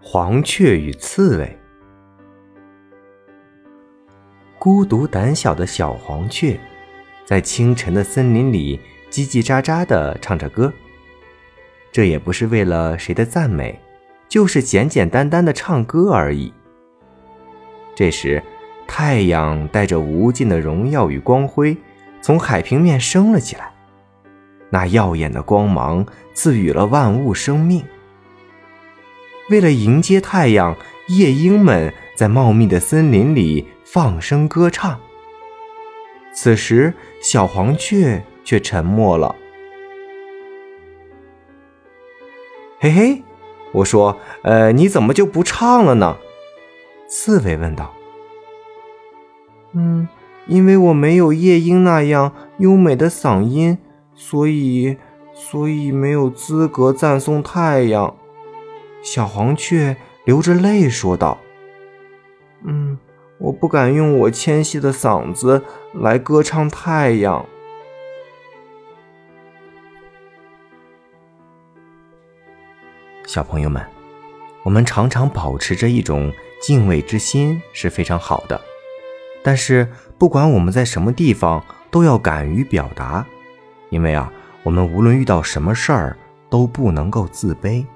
黄雀与刺猬。孤独胆小的小黄雀，在清晨的森林里叽叽喳喳地唱着歌。这也不是为了谁的赞美，就是简简单单的唱歌而已。这时，太阳带着无尽的荣耀与光辉，从海平面升了起来。那耀眼的光芒赐予了万物生命。为了迎接太阳，夜莺们在茂密的森林里放声歌唱。此时，小黄雀却沉默了。嘿嘿，我说，呃，你怎么就不唱了呢？刺猬问道。嗯，因为我没有夜莺那样优美的嗓音，所以，所以没有资格赞颂太阳。小黄雀流着泪说道：“嗯，我不敢用我纤细的嗓子来歌唱太阳。”小朋友们，我们常常保持着一种敬畏之心是非常好的，但是不管我们在什么地方，都要敢于表达，因为啊，我们无论遇到什么事儿都不能够自卑。